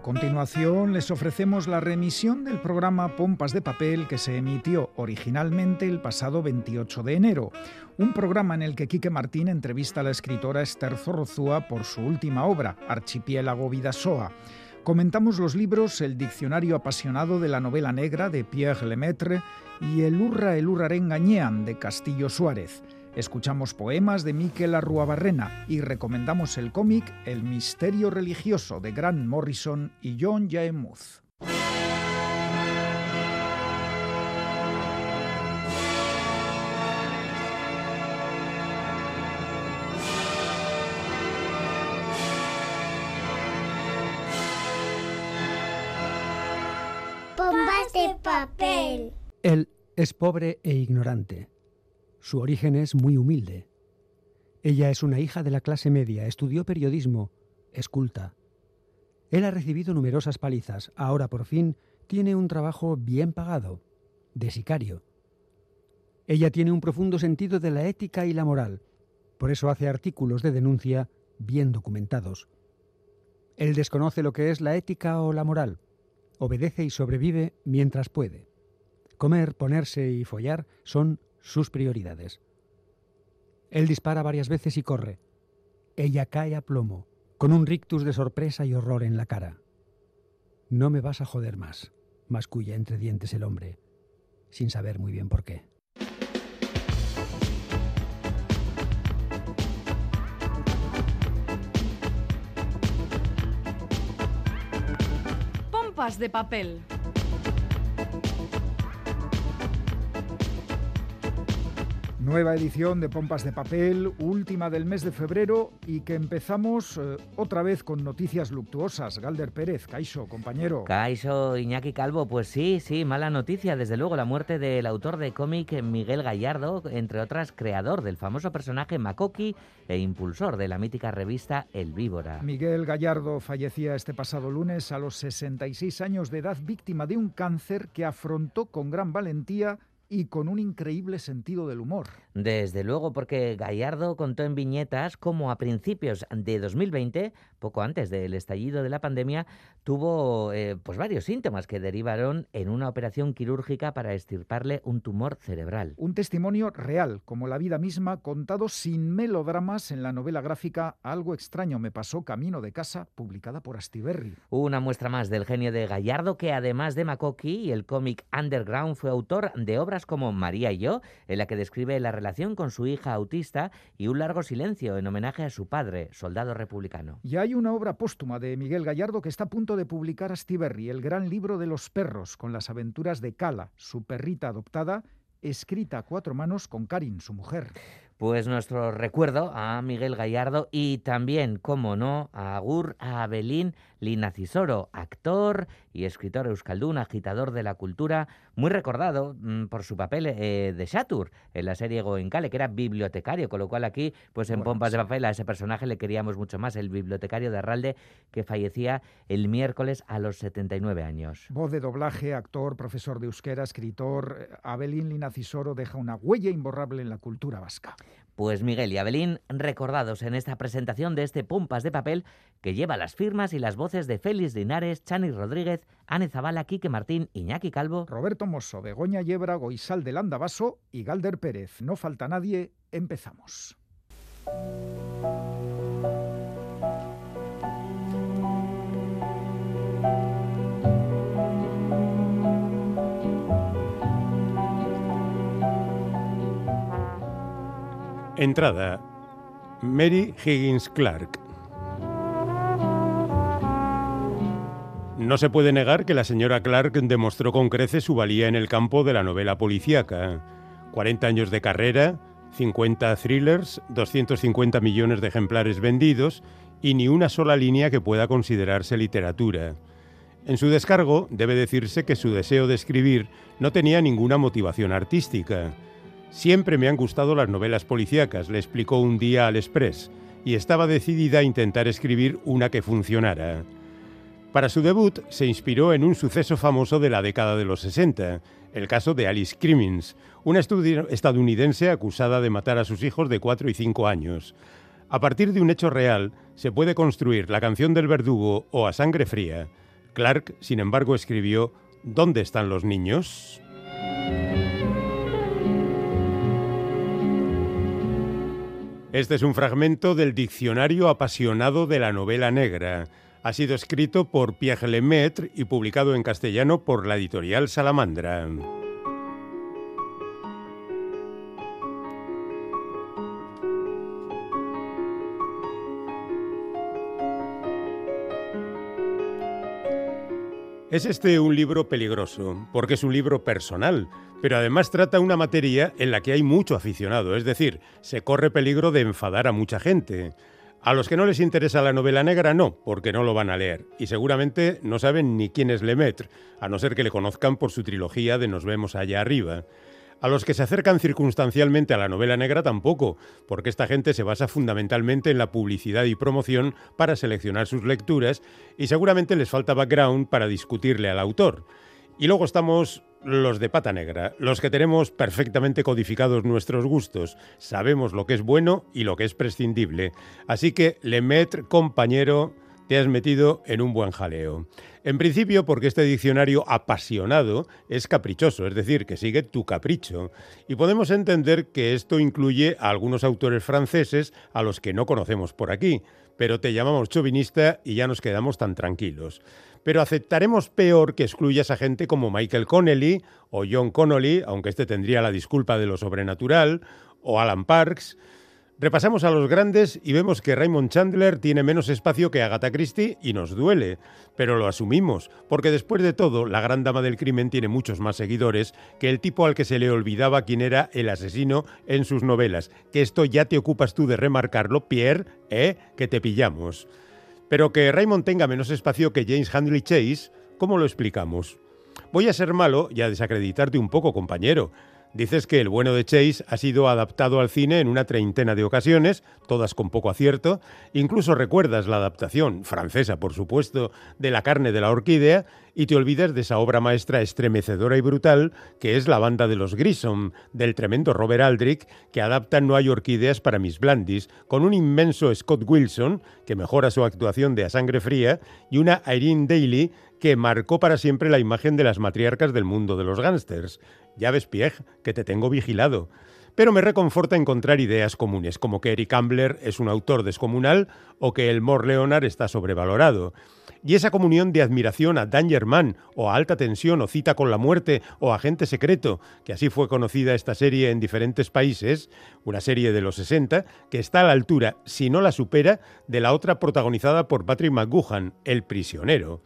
A continuación les ofrecemos la remisión del programa Pompas de Papel que se emitió originalmente el pasado 28 de enero, un programa en el que Quique Martín entrevista a la escritora Esther Zorrozúa por su última obra, Archipiélago Vidasoa. Comentamos los libros El Diccionario Apasionado de la Novela Negra de Pierre Lemaitre y El Urra el Urrarengañean de Castillo Suárez. Escuchamos poemas de Miquel Arruabarrena y recomendamos el cómic El misterio religioso de Grant Morrison y John Jaemuth. Bombas de papel. Él es pobre e ignorante. Su origen es muy humilde. Ella es una hija de la clase media, estudió periodismo, es culta. Él ha recibido numerosas palizas, ahora por fin tiene un trabajo bien pagado, de sicario. Ella tiene un profundo sentido de la ética y la moral, por eso hace artículos de denuncia bien documentados. Él desconoce lo que es la ética o la moral, obedece y sobrevive mientras puede. Comer, ponerse y follar son sus prioridades. Él dispara varias veces y corre. Ella cae a plomo, con un rictus de sorpresa y horror en la cara. No me vas a joder más, masculla entre dientes el hombre, sin saber muy bien por qué. Pompas de papel. Nueva edición de Pompas de Papel, última del mes de febrero y que empezamos eh, otra vez con noticias luctuosas. Galder Pérez, Caixo, compañero. Caixo, Iñaki Calvo, pues sí, sí, mala noticia. Desde luego, la muerte del autor de cómic Miguel Gallardo, entre otras, creador del famoso personaje Makoki e impulsor de la mítica revista El Víbora. Miguel Gallardo fallecía este pasado lunes a los 66 años de edad, víctima de un cáncer que afrontó con gran valentía y con un increíble sentido del humor. Desde luego, porque Gallardo contó en viñetas cómo a principios de 2020, poco antes del estallido de la pandemia, tuvo eh, pues varios síntomas que derivaron en una operación quirúrgica para extirparle un tumor cerebral. Un testimonio real, como la vida misma, contado sin melodramas en la novela gráfica Algo extraño me pasó camino de casa, publicada por Astiberri. Una muestra más del genio de Gallardo, que además de Makoki y el cómic Underground, fue autor de obras como María y yo, en la que describe la relación con su hija autista y un largo silencio en homenaje a su padre, soldado republicano. Y hay una obra póstuma de Miguel Gallardo que está a punto de publicar Astiberri, el gran libro de los perros, con las aventuras de Cala, su perrita adoptada, escrita a cuatro manos con Karin, su mujer. Pues nuestro recuerdo a Miguel Gallardo y también, como no, a Agur Abelín Linacisoro, actor y escritor euskaldún, agitador de la cultura, muy recordado mm, por su papel eh, de Shatur en la serie Goenkale, que era bibliotecario, con lo cual aquí, pues en Bueno, Pompas de. Papel, a ese personaje le queríamos mucho más, el bibliotecario de Arralde, que fallecía el miércoles a los 79 años. Voz de doblaje, actor, profesor de euskera, escritor, eh, Abelín Linacisoro deja una huella imborrable en la cultura vasca. Pues Miguel y Abelín, recordados en esta presentación de este Pompas de Papel que lleva las firmas y las voces de Félix Linares, Chani Rodríguez, Ane Zabala, Quique Martín, Iñaki Calvo. Roberto Mosso, Begoña Yebra, Goisal del Andabaso y Galder Pérez. No falta nadie, empezamos. Entrada. Mary Higgins Clark. No se puede negar que la señora Clark demostró con creces su valía en el campo de la novela policíaca. 40 años de carrera, 50 thrillers, 250 millones de ejemplares vendidos y ni una sola línea que pueda considerarse literatura. En su descargo debe decirse que su deseo de escribir no tenía ninguna motivación artística. Siempre me han gustado las novelas policíacas, le explicó un día al Express, y estaba decidida a intentar escribir una que funcionara. Para su debut se inspiró en un suceso famoso de la década de los 60, el caso de Alice Crimmins, una estadounidense acusada de matar a sus hijos de 4 y 5 años. A partir de un hecho real se puede construir La canción del verdugo o A sangre fría. Clark, sin embargo, escribió ¿Dónde están los niños? Este es un fragmento del Diccionario apasionado de la novela negra. Ha sido escrito por Pierre Lemaitre y publicado en castellano por la editorial Salamandra. Es este un libro peligroso, porque es un libro personal, pero además trata una materia en la que hay mucho aficionado, es decir, se corre peligro de enfadar a mucha gente. A los que no les interesa la novela negra, no, porque no lo van a leer, y seguramente no saben ni quién es Lemaitre, a no ser que le conozcan por su trilogía de Nos vemos allá arriba. A los que se acercan circunstancialmente a la novela negra tampoco, porque esta gente se basa fundamentalmente en la publicidad y promoción para seleccionar sus lecturas y seguramente les falta background para discutirle al autor. Y luego estamos los de pata negra, los que tenemos perfectamente codificados nuestros gustos, sabemos lo que es bueno y lo que es prescindible. Así que, Lemaitre, compañero, te has metido en un buen jaleo. En principio porque este diccionario apasionado es caprichoso, es decir, que sigue tu capricho. Y podemos entender que esto incluye a algunos autores franceses a los que no conocemos por aquí, pero te llamamos chauvinista y ya nos quedamos tan tranquilos. Pero aceptaremos peor que excluyas a gente como Michael Connelly o John Connolly, aunque este tendría la disculpa de lo sobrenatural, o Alan Parks, Repasamos a los grandes y vemos que Raymond Chandler tiene menos espacio que Agatha Christie y nos duele, pero lo asumimos, porque después de todo, la gran dama del crimen tiene muchos más seguidores que el tipo al que se le olvidaba quién era el asesino en sus novelas, que esto ya te ocupas tú de remarcarlo, Pierre, ¿eh? Que te pillamos. Pero que Raymond tenga menos espacio que James Handley Chase, ¿cómo lo explicamos? Voy a ser malo y a desacreditarte un poco, compañero. Dices que El bueno de Chase ha sido adaptado al cine en una treintena de ocasiones, todas con poco acierto. Incluso recuerdas la adaptación, francesa por supuesto, de La carne de la orquídea y te olvidas de esa obra maestra estremecedora y brutal que es La banda de los Grissom, del tremendo Robert Aldrich, que adapta No hay orquídeas para Miss Blandis, con un inmenso Scott Wilson, que mejora su actuación de A sangre fría, y una Irene Daly que marcó para siempre la imagen de las matriarcas del mundo de los gángsters. Ya ves, Pierre, que te tengo vigilado. Pero me reconforta encontrar ideas comunes, como que Eric Ambler es un autor descomunal o que el Mor Leonard está sobrevalorado. Y esa comunión de admiración a Dangerman, o a Alta Tensión, o Cita con la Muerte, o Agente Secreto, que así fue conocida esta serie en diferentes países, una serie de los 60, que está a la altura, si no la supera, de la otra protagonizada por Patrick McGuhan, El Prisionero.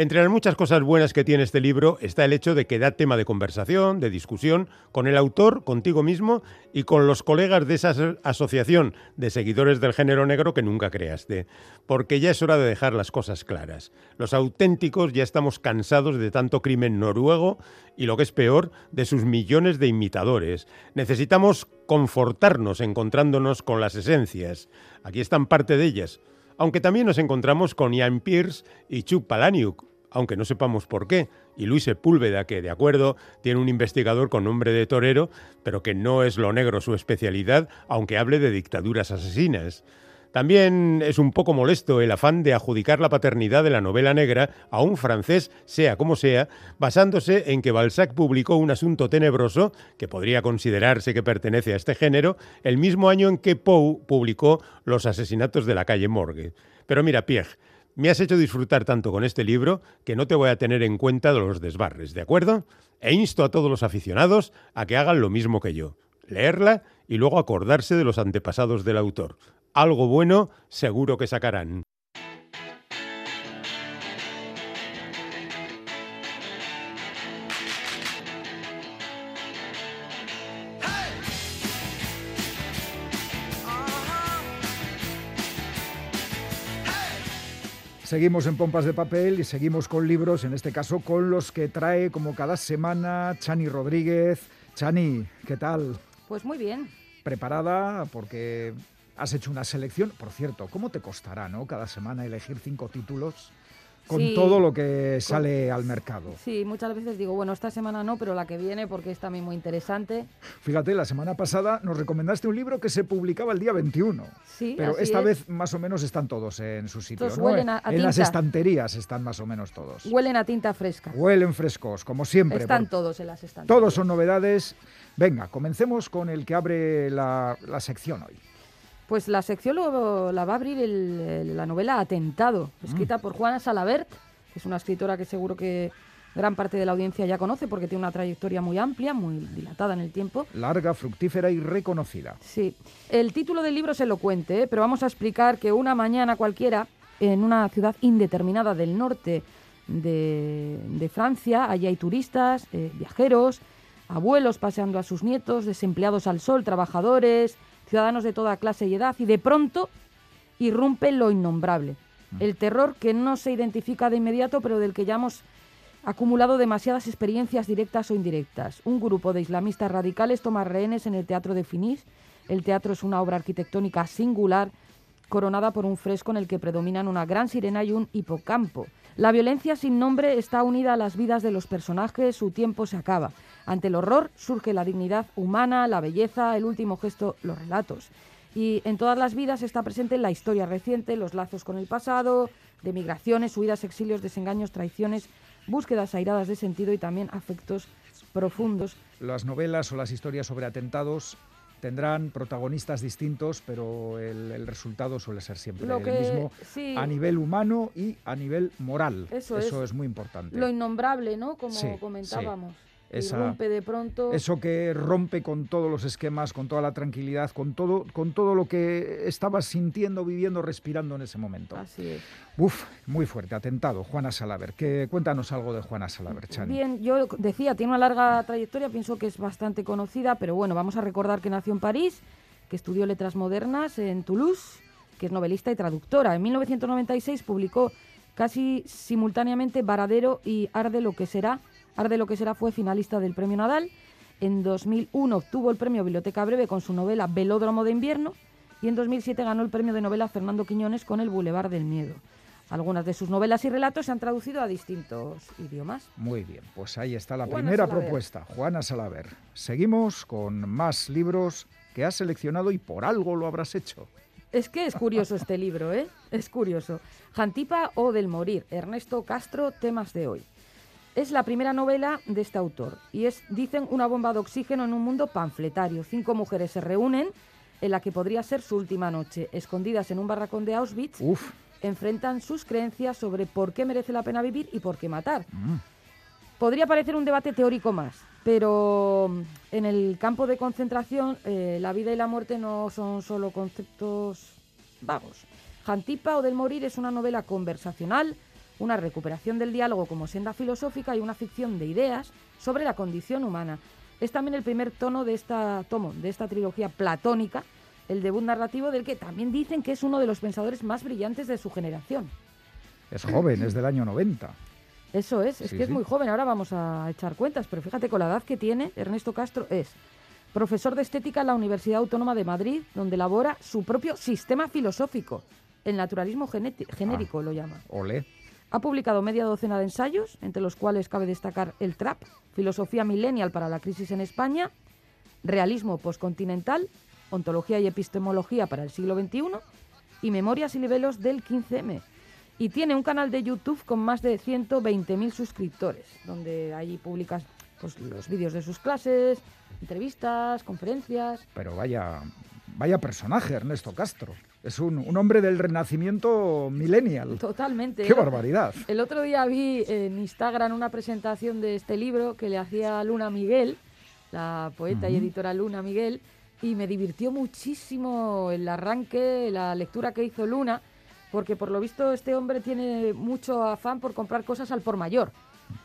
Entre las muchas cosas buenas que tiene este libro está el hecho de que da tema de conversación, de discusión, con el autor, contigo mismo y con los colegas de esa asociación de seguidores del género negro que nunca creaste. Porque ya es hora de dejar las cosas claras. Los auténticos ya estamos cansados de tanto crimen noruego y lo que es peor, de sus millones de imitadores. Necesitamos confortarnos encontrándonos con las esencias. Aquí están parte de ellas aunque también nos encontramos con Ian Pierce y Chuck Palahniuk, aunque no sepamos por qué, y Luis Sepúlveda, que de acuerdo tiene un investigador con nombre de torero, pero que no es lo negro su especialidad, aunque hable de dictaduras asesinas. También es un poco molesto el afán de adjudicar la paternidad de la novela negra a un francés, sea como sea, basándose en que Balzac publicó un asunto tenebroso, que podría considerarse que pertenece a este género, el mismo año en que Poe publicó Los asesinatos de la calle Morgue. Pero mira, Pierre, me has hecho disfrutar tanto con este libro que no te voy a tener en cuenta de los desbarres, ¿de acuerdo? E insto a todos los aficionados a que hagan lo mismo que yo, leerla y luego acordarse de los antepasados del autor. Algo bueno seguro que sacarán. Seguimos en Pompas de Papel y seguimos con libros, en este caso con los que trae como cada semana Chani Rodríguez. Chani, ¿qué tal? Pues muy bien. ¿Preparada? Porque has hecho una selección. Por cierto, ¿cómo te costará, no? Cada semana elegir cinco títulos. Con Sí. todo lo que sale al mercado. Sí, muchas veces digo, bueno, esta semana no, pero la que viene porque es también muy interesante. Fíjate, la semana pasada nos recomendaste un libro que se publicaba el día 21. Sí, Pero así esta es. vez más o menos están todos en su sitio. Estos ¿no? huelen a- a en las estanterías están más o menos todos. Huelen a tinta fresca. Huelen frescos, como siempre. Están todos en las estanterías. todos son novedades. Venga, comencemos con el que abre la, la sección hoy. Pues la sección lo- la va a abrir el- el- la novela Atentado, escrita Mm. por Juana Salabert, que es una escritora que seguro que gran parte de la audiencia ya conoce porque tiene una trayectoria muy amplia, muy dilatada en el tiempo. Larga, fructífera y reconocida. Sí. El título del libro es elocuente, ¿eh? pero vamos a explicar que una mañana cualquiera, en una ciudad indeterminada del norte de, de Francia, allí hay turistas, eh, viajeros, abuelos paseando a sus nietos, desempleados al sol, trabajadores, ciudadanos de toda clase y edad, y de pronto irrumpe lo innombrable. El terror que no se identifica de inmediato, pero del que ya hemos acumulado demasiadas experiencias directas o indirectas. Un grupo de islamistas radicales toma rehenes en el Teatro de Finis. El teatro es una obra arquitectónica singular, coronada por un fresco en el que predominan una gran sirena y un hipocampo. La violencia sin nombre está unida a las vidas de los personajes, su tiempo se acaba. Ante el horror surge la dignidad humana, la belleza, el último gesto, los relatos. Y en todas las vidas está presente la historia reciente, los lazos con el pasado, de migraciones, huidas, exilios, desengaños, traiciones, búsquedas airadas de sentido y también afectos profundos. Las novelas o las historias sobre atentados tendrán protagonistas distintos, pero el, el resultado suele ser siempre Lo el que- mismo sí. a nivel humano y a nivel moral. Eso es. es. muy importante. Lo innombrable, ¿no? Como Sí, comentábamos. Esa- de pronto. Eso que rompe con todos los esquemas, con toda la tranquilidad, con todo, con todo lo que estabas sintiendo, viviendo, respirando en ese momento. Así es. Uf, muy fuerte, atentado. Juana Salaver. Que, cuéntanos algo de Juana Salaver, Chani. Bien, yo decía, tiene una larga trayectoria, pienso que es bastante conocida, pero bueno, vamos a recordar que nació en París, que estudió letras modernas en Toulouse, que es novelista y traductora. En 1996 publicó casi simultáneamente Varadero y Arde lo que será. Arde lo que será fue finalista del Premio Nadal. En 2001 obtuvo el premio Biblioteca Breve con su novela Velódromo de invierno y en 2007 ganó el premio de novela Fernando Quiñones con El Boulevard del Miedo. Algunas de sus novelas y relatos se han traducido a distintos idiomas. Muy bien, pues ahí está la Juana primera Salaver. propuesta, Juana Salaver. Seguimos con más libros que has seleccionado y por algo lo habrás hecho. Es que es curioso este libro, ¿eh? Es curioso. Jantipa o del morir, Ernesto Castro, temas de hoy. Es la primera novela de este autor y es, dicen, una bomba de oxígeno en un mundo panfletario. Cinco mujeres se reúnen en la que podría ser su última noche. Escondidas en un barracón de Auschwitz, Uf, enfrentan sus creencias sobre por qué merece la pena vivir y por qué matar. mm, Podría parecer un debate teórico más, pero mm, en el campo de concentración eh, la vida y la muerte no son solo conceptos vagos. Jantipa o del morir es una novela conversacional, una recuperación del diálogo como senda filosófica y una ficción de ideas sobre la condición humana. Es también el primer tono de esta tomo de esta trilogía platónica, el debut narrativo del que también dicen que es uno de los pensadores más brillantes de su generación. es joven, es del año 90. Eso es, es Sí, que es muy joven, ahora vamos a echar cuentas, pero fíjate con la edad que tiene, Ernesto Castro es profesor de estética en la Universidad Autónoma de Madrid, donde elabora su propio sistema filosófico, el naturalismo genérico lo llama. Olé. Ha publicado media docena de ensayos, entre los cuales cabe destacar El Trap, Filosofía Millennial para la Crisis en España, Realismo Postcontinental, Ontología y Epistemología para el siglo XXI y Memorias y Libelos del 15M. Y tiene un canal de YouTube con más de 120.000 suscriptores, donde allí publicas pues, los vídeos de sus clases, entrevistas, conferencias. Pero vaya, vaya personaje, Ernesto Castro. Es un, un hombre del renacimiento millennial. Totalmente. ¡Qué barbaridad! El otro día vi en Instagram una presentación de este libro que le hacía Luna Miguel, la poeta y editora Luna Miguel, y me divirtió muchísimo el arranque, la lectura que hizo Luna, porque por lo visto este hombre tiene mucho afán por comprar cosas al por mayor.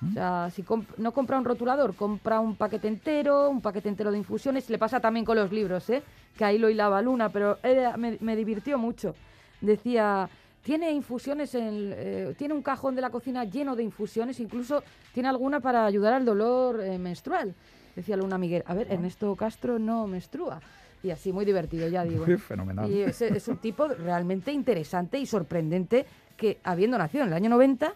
O sea, si comp- no compra un rotulador, compra un paquete entero, un paquete entero de infusiones. Le pasa también con los libros, ¿eh? que ahí lo hilaba Luna, pero era- me, me divirtió mucho. Decía, tiene infusiones, en, eh, tiene un cajón de la cocina lleno de infusiones, incluso tiene alguna para ayudar al dolor eh, menstrual. Decía Luna Miguel, a ver, Ernesto Castro no menstrua. Y así, muy divertido, ya digo. Uy, fenomenal. Y es, es un tipo realmente interesante y sorprendente que, habiendo nacido en el año 90,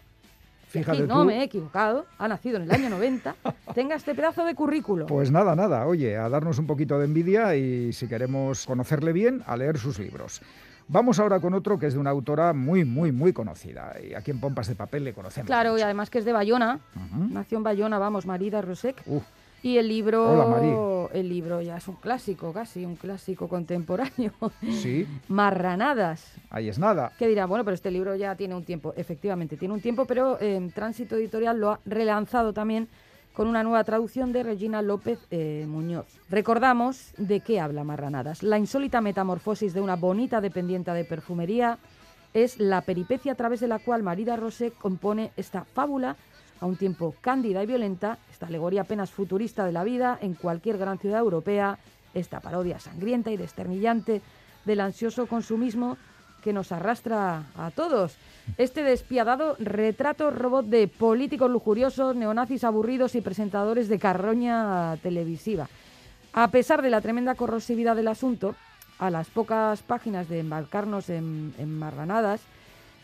Fíjate no tú. me he equivocado, ha nacido en el año 90, tenga este pedazo de currículo. Pues nada, nada, oye, a darnos un poquito de envidia y si queremos conocerle bien, a leer sus libros. Vamos ahora con otro que es de una autora muy, muy, muy conocida. Y aquí en Pompas de Papel le conocemos. Claro, y además que es de Bayona, nació en Bayona, vamos, Marida Rosek. Uh, Y el libro, Hola, el libro ya es un clásico, casi un clásico contemporáneo. sí, Marranadas. ahí es nada. ¿Qué dirá? Bueno, pero este libro ya tiene un tiempo, efectivamente, tiene un tiempo, pero eh, Tránsito Editorial lo ha relanzado también con una nueva traducción de Regina López eh, Muñoz. Recordamos de qué habla Marranadas. La insólita metamorfosis de una bonita dependienta de perfumería es la peripecia a través de la cual Marida Rosé compone esta fábula a un tiempo cándida y violenta, esta alegoría apenas futurista de la vida en cualquier gran ciudad europea, esta parodia sangrienta y desternillante del ansioso consumismo que nos arrastra a todos. Este despiadado retrato robot de políticos lujuriosos, neonazis aburridos y presentadores de carroña televisiva. A pesar de la tremenda corrosividad del asunto, a las pocas páginas de embarcarnos en, en marranadas,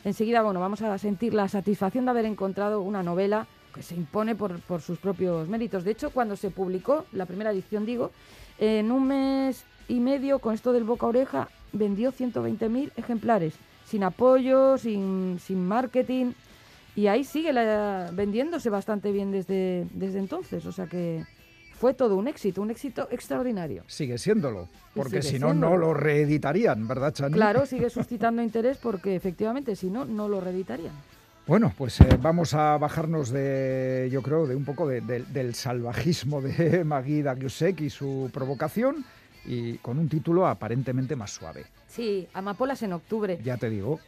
enseguida bueno, vamos a sentir la satisfacción de haber encontrado una novela que se impone por, por sus propios méritos. De hecho, cuando se publicó, la primera edición digo, en un mes y medio con esto del boca oreja, vendió 120.000 ejemplares, sin apoyo, sin, sin marketing, y ahí sigue vendiéndose bastante bien desde, desde entonces. O sea que fue todo un éxito, un éxito extraordinario. Sigue siéndolo, porque si no, no lo reeditarían, ¿verdad, Chani? Claro, sigue suscitando interés porque efectivamente, si no, no lo reeditarían. Bueno, pues eh, vamos a bajarnos de, yo creo, de un poco de- de- del salvajismo de Magui Dagiusek y su provocación, y con un título aparentemente más suave. Sí, Amapolas en octubre. Ya te digo,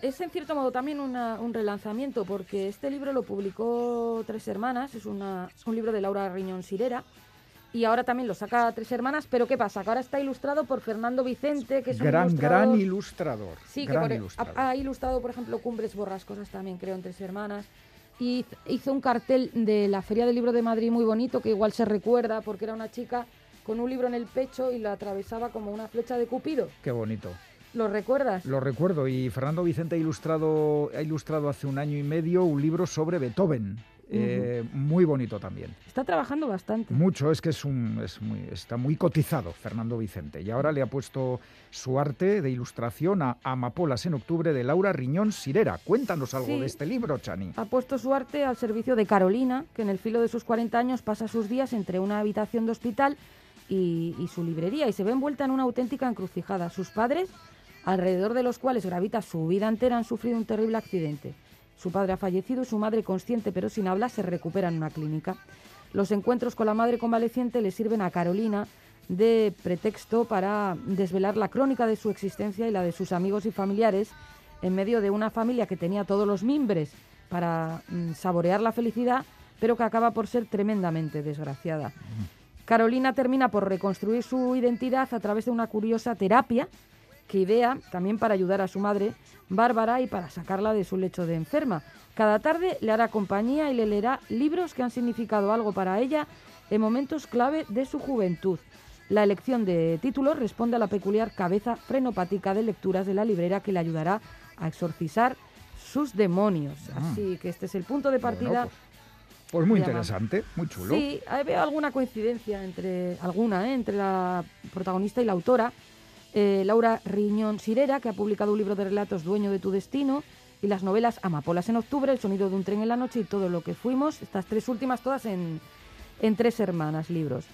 Es en cierto modo también una- un relanzamiento porque este libro lo publicó Tres Hermanas, es una- un libro de Laura Riñón Sirera y ahora también lo saca Tres Hermanas, pero ¿qué pasa? Que ahora está ilustrado por Fernando Vicente, que es un gran, ilustrador- gran ilustrador. Sí, que por- e- ilustrador. ha, ha ilustrado, por ejemplo, Cumbres Borrascosas también, creo, en Tres Hermanas. Y hiz- hizo un cartel de la Feria del Libro de Madrid muy bonito, que igual se recuerda, porque era una chica con un libro en el pecho y lo atravesaba como una flecha de Cupido. Qué bonito. ¿Lo recuerdas? Lo recuerdo y Fernando Vicente ha ilustrado, ha ilustrado hace un año y medio un libro sobre Beethoven. Eh, muy bonito también. Está trabajando bastante. Mucho, es que es un, es muy, está muy cotizado Fernando Vicente. Y ahora le ha puesto su arte de ilustración a Amapolas en octubre de Laura Riñón Sirera. Cuéntanos algo Sí. de este libro, Chani. Ha puesto su arte al servicio de Carolina, que en el filo de sus 40 años pasa sus días entre una habitación de hospital y, y su librería y se ve envuelta en una auténtica encrucijada. Sus padres, alrededor de los cuales gravita su vida entera, han sufrido un terrible accidente. Su padre ha fallecido y su madre, consciente pero sin habla, se recupera en una clínica. Los encuentros con la madre convaleciente le sirven a Carolina de pretexto para desvelar la crónica de su existencia y la de sus amigos y familiares en medio de una familia que tenía todos los mimbres para mm, saborear la felicidad, pero que acaba por ser tremendamente desgraciada. Carolina termina por reconstruir su identidad a través de una curiosa terapia que idea también para ayudar a su madre, Bárbara, y para sacarla de su lecho de enferma. Cada tarde le hará compañía y le leerá libros que han significado algo para ella en momentos clave de su juventud. La elección de títulos responde a la peculiar cabeza frenopática de lecturas de la librera que le ayudará a exorcizar sus demonios. Ah. Así que este es el punto de partida. Bueno, pues, pues muy interesante, muy chulo. Sí, ahí veo alguna coincidencia entre alguna, ¿eh? entre la protagonista y la autora, eh, Laura Riñón Sirera, que ha publicado un libro de relatos Dueño de tu destino, y las novelas Amapolas en octubre, El sonido de un tren en la noche y todo lo que fuimos, estas tres últimas todas en, en Tres Hermanas libros.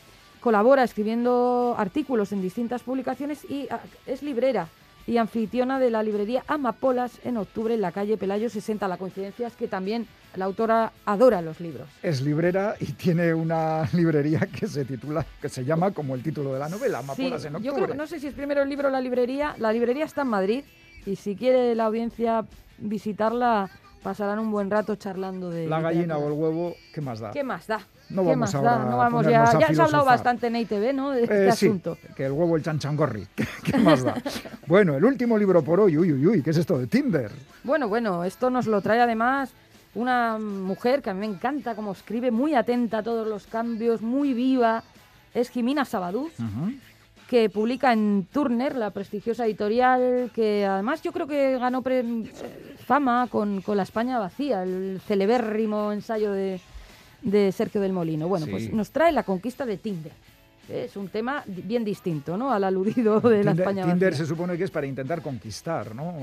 Colabora escribiendo artículos en distintas publicaciones y ah, es librera y anfitriona de la librería Amapolas en octubre en la calle Pelayo 60. La coincidencia es que también la autora adora los libros. Es librera y tiene una librería que se titula, que se llama como el título de la novela, Amapolas Sí, en octubre. yo creo que no sé si es primero el libro o la librería. La librería está en Madrid y si quiere la audiencia visitarla, pasarán un buen rato charlando de. La gallina o el huevo, ¿qué más da? ¿Qué más da? No ¿Qué vamos ahora da? No a vamos ponernos ya. a Ya se ha hablado bastante en ITV, ¿no? De este Eh, sí, asunto. que el huevo el chanchangorri. ¿Qué, qué más da? bueno, el último libro por hoy, uy, uy, uy, ¿qué es esto de Tinder? Bueno, bueno, esto nos lo trae además una mujer que a mí me encanta, como escribe, muy atenta a todos los cambios, muy viva. Es Jimena Sabadú, que publica en Turner, la prestigiosa editorial, que además yo creo que ganó fama con, con, La España vacía, el celebérrimo ensayo de, de Sergio del Molino. Bueno, pues nos trae la conquista de Tinder. Es un tema bien distinto, ¿no? Al aludido de la España Tinder se supone que es para intentar conquistar, ¿no?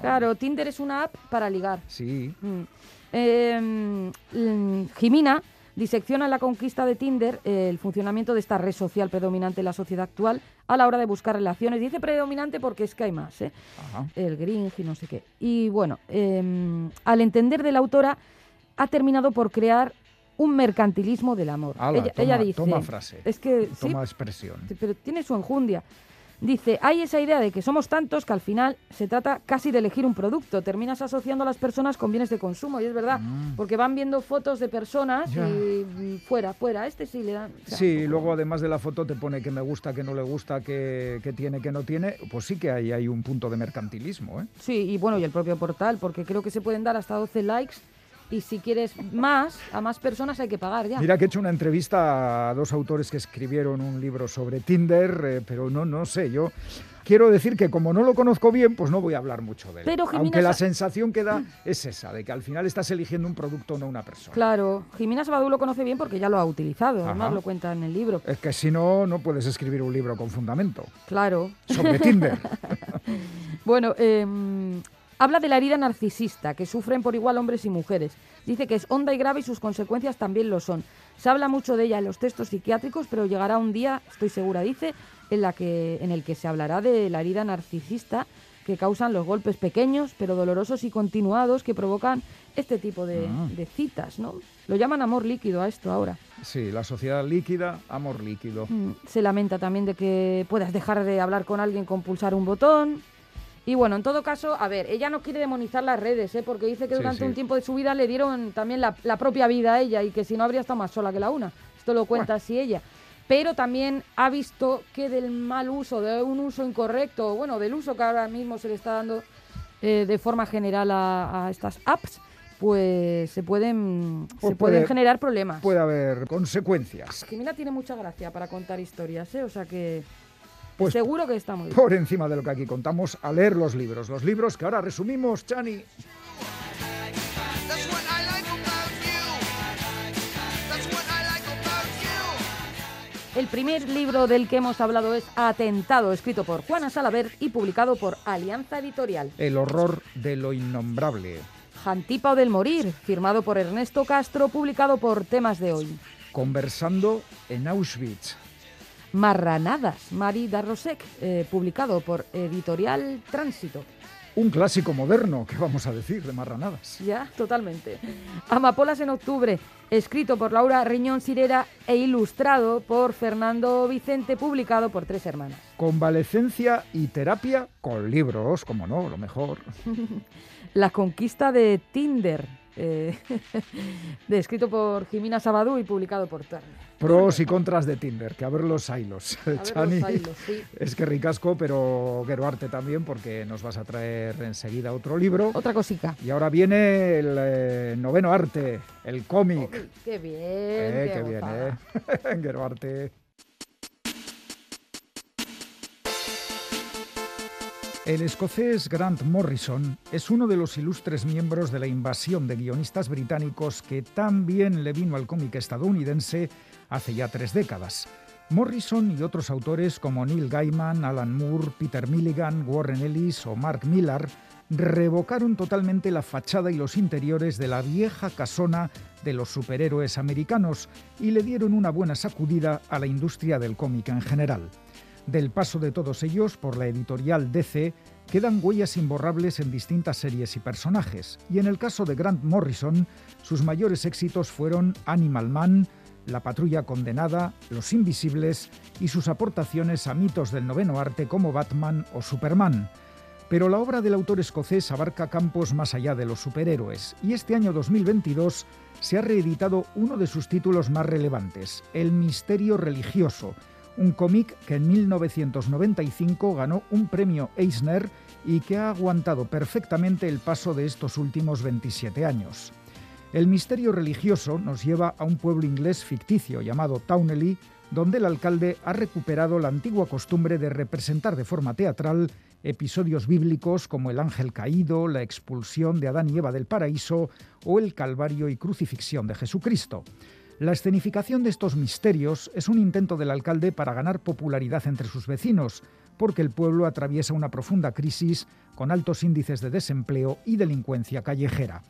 Claro, Tinder es una app para ligar. Sí. Mm. Em, Jimina disecciona la conquista de Tinder el funcionamiento de esta red social predominante en la sociedad actual a la hora de buscar relaciones. Dice predominante porque es que hay más, ¿eh? El Grinch y no sé qué. Y bueno, em, al entender de la autora, ha terminado por crear un mercantilismo del amor. ella, dice, toma frase, es que, toma expresión. Pero tiene su enjundia. Dice, hay esa idea de que somos tantos que al final se trata casi de elegir un producto. Terminas asociando a las personas con bienes de consumo, y es verdad, mm. porque van viendo fotos de personas y fuera, fuera, este sí le dan... sí, luego además de la foto te pone que me gusta, que no le gusta, que, tiene, que no tiene, pues sí que hay, hay un punto de mercantilismo. ¿eh? Sí, y bueno, y el propio portal, porque creo que se pueden dar hasta 12 likes y si quieres más, a más personas hay que pagar ya. Mira que he hecho una entrevista a dos autores que escribieron un libro sobre Tinder, eh, pero no, no sé, yo quiero decir que como no lo conozco bien, pues no voy a hablar mucho de él. Pero Aunque la sensación que da es esa, de que al final estás eligiendo un producto, no una persona. Claro, Jimena Sabadú lo conoce bien porque ya lo ha utilizado, además lo cuenta en el libro. Es que si no, no puedes escribir un libro con fundamento. Claro. Sobre Tinder. bueno, eh, Habla de la herida narcisista que sufren por igual hombres y mujeres. Dice que es honda y grave y sus consecuencias también lo son. Se habla mucho de ella en los textos psiquiátricos, pero llegará un día, estoy segura, dice, en, la que, en el que se hablará de la herida narcisista que causan los golpes pequeños, pero dolorosos y continuados que provocan este tipo de, ah. de, citas, ¿no? Lo llaman amor líquido a esto ahora. Sí, la sociedad líquida, amor líquido. Mm, se lamenta también de que puedas dejar de hablar con alguien con pulsar un botón, y bueno, en todo caso, a ver, ella no quiere demonizar las redes, ¿eh? porque dice que durante un tiempo de su vida le dieron también la, propia vida a ella y que si no habría estado más sola que la una. Esto lo cuenta así ella. Pero también ha visto que del mal uso, de un uso incorrecto, bueno, del uso que ahora mismo se le está dando eh, de forma general a, estas apps, pues se pueden, pues se pueden generar problemas. Puede haber consecuencias. Jimena tiene mucha gracia para contar historias, ¿eh? o sea que pues Seguro que está muy bien. Por encima de lo que aquí contamos, a leer los libros. Los libros que ahora resumimos, Chani. El primer libro del que hemos hablado es Atentado, escrito por Juana Salaver y publicado por Alianza Editorial. El horror de lo innombrable. Jantipa del morir, firmado por Ernesto Castro, publicado por Temas de hoy. Conversando en Auschwitz, Marranadas, Mari Darrosek, eh, publicado por Editorial Tránsito. Un clásico moderno, ¿qué vamos a decir de Marranadas? Ya, totalmente. Amapolas en octubre, escrito por Laura Riñón Sirera e ilustrado por Fernando Vicente, publicado por Tres Hermanas. Convalecencia y terapia con libros, como no, lo mejor. La conquista de Tinder, eh, escrito por Jimina Sabadú y publicado por Turner. Pros y contras de Tinder, que a ver los hilos. Chani, es que ricasco, pero quiero arte también, porque nos vas a traer enseguida otro libro. Otra cosica. Y ahora viene el eh, noveno arte, el cómic. qué bien. Eh, qué, bien, eh. arte. El escocés Grant Morrison es uno de los ilustres miembros de la invasión de guionistas británicos que tan bien le vino al cómic estadounidense hace ya tres décadas. Morrison y otros autores como Neil Gaiman, Alan Moore, Peter Milligan, Warren Ellis o Mark Millar revocaron totalmente la fachada y los interiores de la vieja casona de los superhéroes americanos y le dieron una buena sacudida a la industria del cómic en general. Del paso de todos ellos por la editorial DC quedan huellas imborrables en distintas series y personajes, y en el caso de Grant Morrison, sus mayores éxitos fueron Animal Man, La Patrulla Condenada, Los Invisibles y sus aportaciones a mitos del noveno arte como Batman o Superman. Pero la obra del autor escocés abarca campos más allá de los superhéroes, y este año 2022 se ha reeditado uno de sus títulos más relevantes, El Misterio Religioso, un cómic que en 1995 ganó un premio Eisner y que ha aguantado perfectamente el paso de estos últimos 27 años. El misterio religioso nos lleva a un pueblo inglés ficticio llamado Towneley, donde el alcalde ha recuperado la antigua costumbre de representar de forma teatral episodios bíblicos como el ángel caído, la expulsión de Adán y Eva del paraíso o el calvario y crucifixión de Jesucristo. La escenificación de estos misterios es un intento del alcalde para ganar popularidad entre sus vecinos, porque el pueblo atraviesa una profunda crisis con altos índices de desempleo y delincuencia callejera.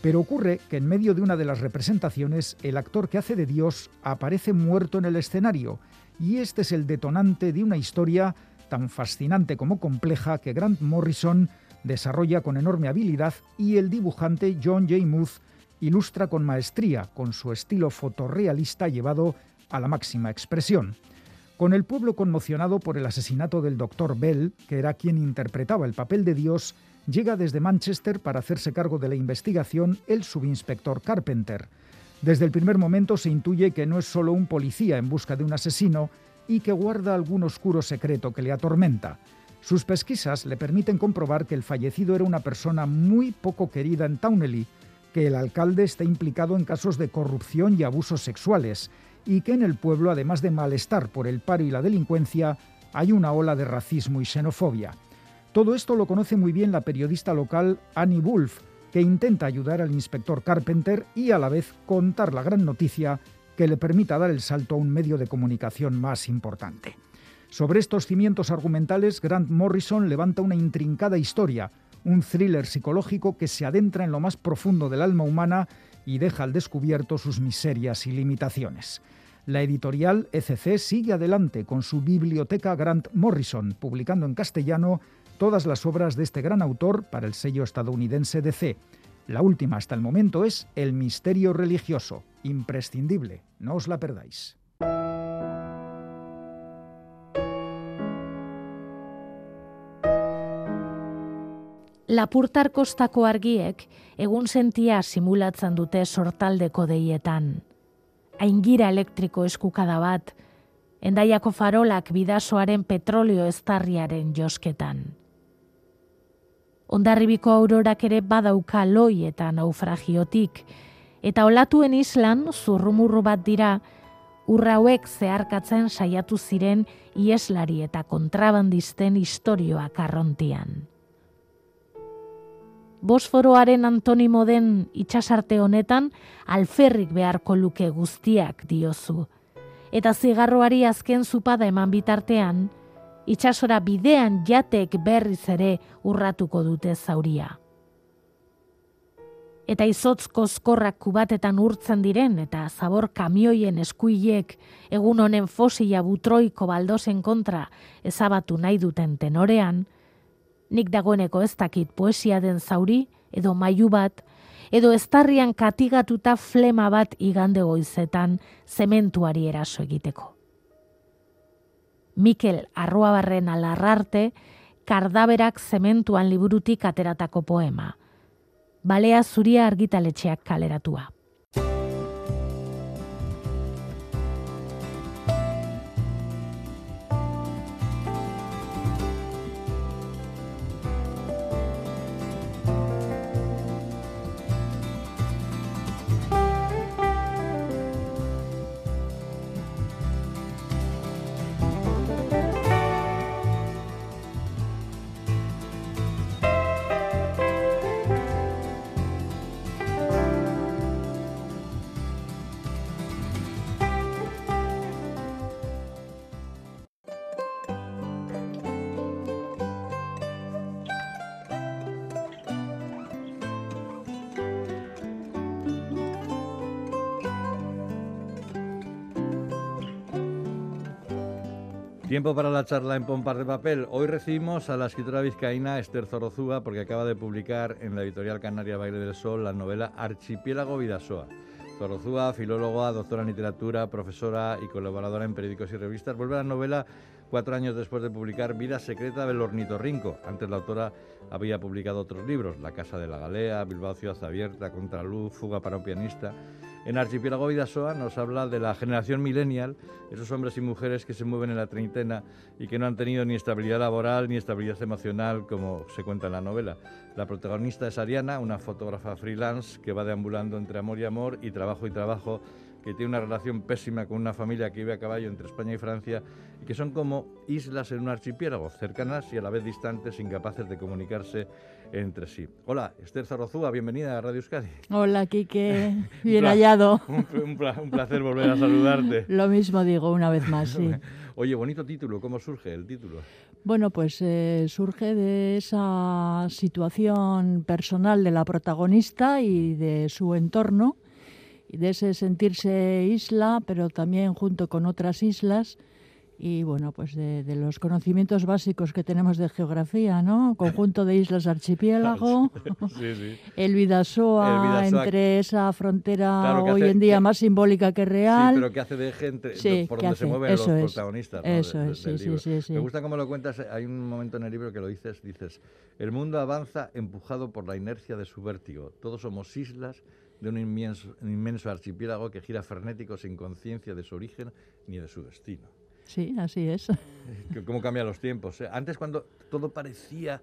Pero ocurre que en medio de una de las representaciones el actor que hace de Dios aparece muerto en el escenario y este es el detonante de una historia tan fascinante como compleja que Grant Morrison desarrolla con enorme habilidad y el dibujante John J. Muth ilustra con maestría, con su estilo fotorrealista llevado a la máxima expresión. Con el pueblo conmocionado por el asesinato del Dr. Bell, que era quien interpretaba el papel de Dios, llega desde Manchester para hacerse cargo de la investigación el subinspector Carpenter. Desde el primer momento se intuye que no es solo un policía en busca de un asesino y que guarda algún oscuro secreto que le atormenta. Sus pesquisas le permiten comprobar que el fallecido era una persona muy poco querida en Towneley, que el alcalde está implicado en casos de corrupción y abusos sexuales, y que en el pueblo, además de malestar por el paro y la delincuencia, hay una ola de racismo y xenofobia. Todo esto lo conoce muy bien la periodista local Annie Wolf, que intenta ayudar al inspector Carpenter y a la vez contar la gran noticia que le permita dar el salto a un medio de comunicación más importante. Sobre estos cimientos argumentales, Grant Morrison levanta una intrincada historia, un thriller psicológico que se adentra en lo más profundo del alma humana y deja al descubierto sus miserias y limitaciones. La editorial ECC sigue adelante con su biblioteca Grant Morrison, publicando en castellano todas las obras de este gran autor para el sello estadounidense DC. La última hasta el momento es El misterio religioso, imprescindible, no os la perdáis. Lapurtar kostako argiek egun sentia simulatzen dute sortaldeko deietan. Aingira elektriko eskukada bat, endaiako farolak bidasoaren petrolio eztarriaren josketan. Ondarribiko aurorak ere badauka loi eta naufragiotik, eta olatuen islan zurrumurru bat dira, urrauek zeharkatzen saiatu ziren ieslari eta kontrabandisten historioak arrontian. Bosforoaren antonimo den itxasarte honetan alferrik beharko luke guztiak diozu. Eta zigarroari azken zupada eman bitartean, itxasora bidean jatek berriz ere urratuko dute zauria. Eta izotz kozkorrak kubatetan urtzen diren eta zabor kamioien eskuilek egun honen fosila butroiko baldosen kontra ezabatu nahi duten tenorean, nik dagoeneko ez dakit poesia den zauri edo mailu bat, edo estarrian katigatuta flema bat igande goizetan zementuari eraso egiteko. Mikel Arruabarren alarrarte, kardaberak zementuan liburutik ateratako poema. Balea zuria argitaletxeak kaleratua. Tiempo para la charla en Pompas de Papel. Hoy recibimos a la escritora vizcaína Esther Zorozúa porque acaba de publicar en la editorial Canaria Baile del Sol la novela Archipiélago Vidasoa. Zorozúa, filóloga, doctora en literatura, profesora y colaboradora en periódicos y revistas, vuelve a la novela cuatro años después de publicar Vida Secreta del Ornitorrinco. Antes la autora había publicado otros libros, La Casa de la Galea, Bilbao Ciudad Abierta, Contraluz, Fuga para un pianista. En Archipiélago Vidasoa nos habla de la generación millennial, esos hombres y mujeres que se mueven en la treintena y que no han tenido ni estabilidad laboral ni estabilidad emocional, como se cuenta en la novela. La protagonista es Ariana, una fotógrafa freelance que va deambulando entre amor y amor y trabajo y trabajo que tiene una relación pésima con una familia que vive a caballo entre España y Francia y que son como islas en un archipiélago, cercanas y a la vez distantes, incapaces de comunicarse entre sí. Hola, Esther Zarozúa, bienvenida a Radio Euskadi. Hola, Quique, bien hallado. Un, placer volver a saludarte. Lo mismo digo una vez más, sí. Oye, bonito título, ¿cómo surge el título? Bueno, pues eh, surge de esa situación personal de la protagonista y de su entorno, de ese sentirse isla, pero también junto con otras islas, y bueno, pues de, de, los conocimientos básicos que tenemos de geografía, ¿no? Conjunto de islas archipiélago, sí, sí. el, Vidasoa, entre esa frontera claro, hoy hace, en día que, más simbólica que real. Sí, pero que hace de gente sí, por donde hace, se mueven eso los es, protagonistas. ¿no? Eso de, es, libro. sí, sí, Me gusta cómo lo cuentas, hay un momento en el libro que lo dices, dices, el mundo avanza empujado por la inercia de su vértigo. Todos somos islas de un inmenso, un inmenso archipiélago que gira frenético sin conciencia de su origen ni de su destino. Sí, así es. ¿Cómo cambian los tiempos? eh? Antes cuando todo parecía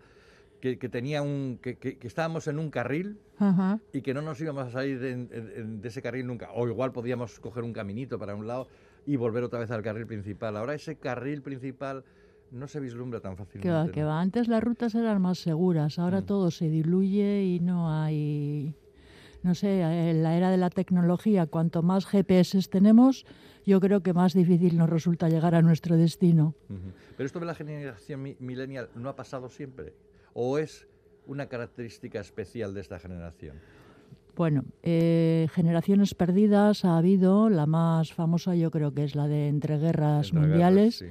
que, que tenía un que, que, que, estábamos en un carril Ajá. y que no nos íbamos a salir de, de, de, ese carril nunca. O igual podíamos coger un caminito para un lado y volver otra vez al carril principal. Ahora ese carril principal no se vislumbra tan fácilmente. Que va, que va. Antes las rutas eran más seguras, ahora Mm. todo se diluye y no hay... No sé, en la era de la tecnología, cuanto más GPS tenemos, yo creo que más difícil nos resulta llegar a nuestro destino. Pero esto de la generación mi- millennial no ha pasado siempre. ¿O es una característica especial de esta generación? Bueno, eh, generaciones perdidas ha habido, la más famosa yo creo que es la de entreguerras Entre mundiales. sí.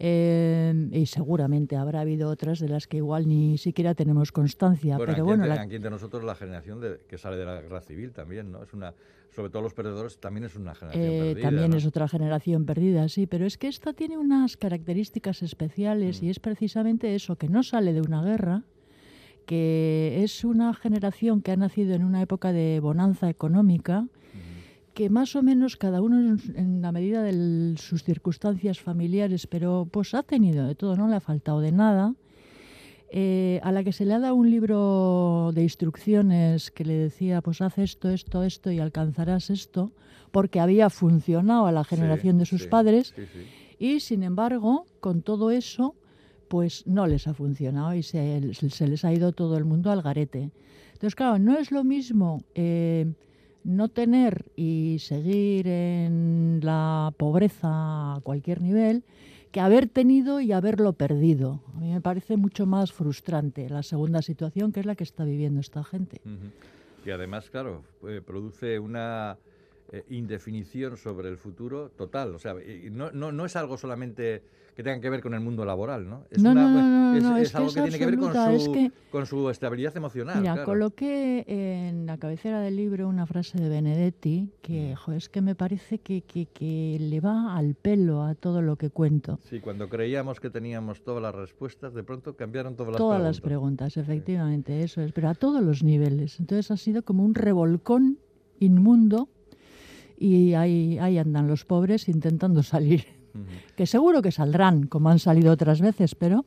Eh, y seguramente habrá habido otras de las que igual ni siquiera tenemos constancia. Bueno, pero bueno, la- aquí entre nosotros la generación de- que sale de la guerra civil también, ¿no? Es una, sobre todo los perdedores también es una generación Eh, perdida. también ¿no? es otra generación perdida, sí, pero es que esta tiene unas características especiales Mm. y es precisamente eso, que no sale de una guerra, que es una generación que ha nacido en una época de bonanza económica, Ujú. Que más o menos cada uno en, la medida de sus circunstancias familiares, pero pues ha tenido de todo, no le ha faltado de nada, eh, a la que se le ha dado un libro de instrucciones que le decía, pues haz esto, esto, esto y alcanzarás esto, porque había funcionado a la generación Sí, de sus sí, padres, sí. y sin embargo, con todo eso, pues no les ha funcionado y se, se les ha ido todo el mundo al garete. Entonces, claro, no es lo mismo eh, no tener y seguir en la pobreza a cualquier nivel que haber tenido y haberlo perdido. A mí me parece mucho más frustrante la segunda situación, que es la que está viviendo esta gente. Y además, claro, eh, produce una eh, indefinición sobre el futuro total. O sea, no, no, no es algo solamente que tenga que ver con el mundo laboral, ¿no? Es, No, una- no, no, es, es es algo que tiene que ver con su, que- con su estabilidad emocional. Mira, claro. coloqué en la cabecera del libro una frase de Benedetti que, Mm. jo, es que me parece que, que, que le va al pelo a todo lo que cuento. Sí, cuando creíamos que teníamos todas las respuestas, de pronto cambiaron todas las Todas preguntas. las preguntas, efectivamente, eso es, pero a todos los niveles. Entonces ha sido como un revolcón inmundo y ahí, ahí andan los pobres intentando salir. Que seguro que saldrán, como han salido otras veces, pero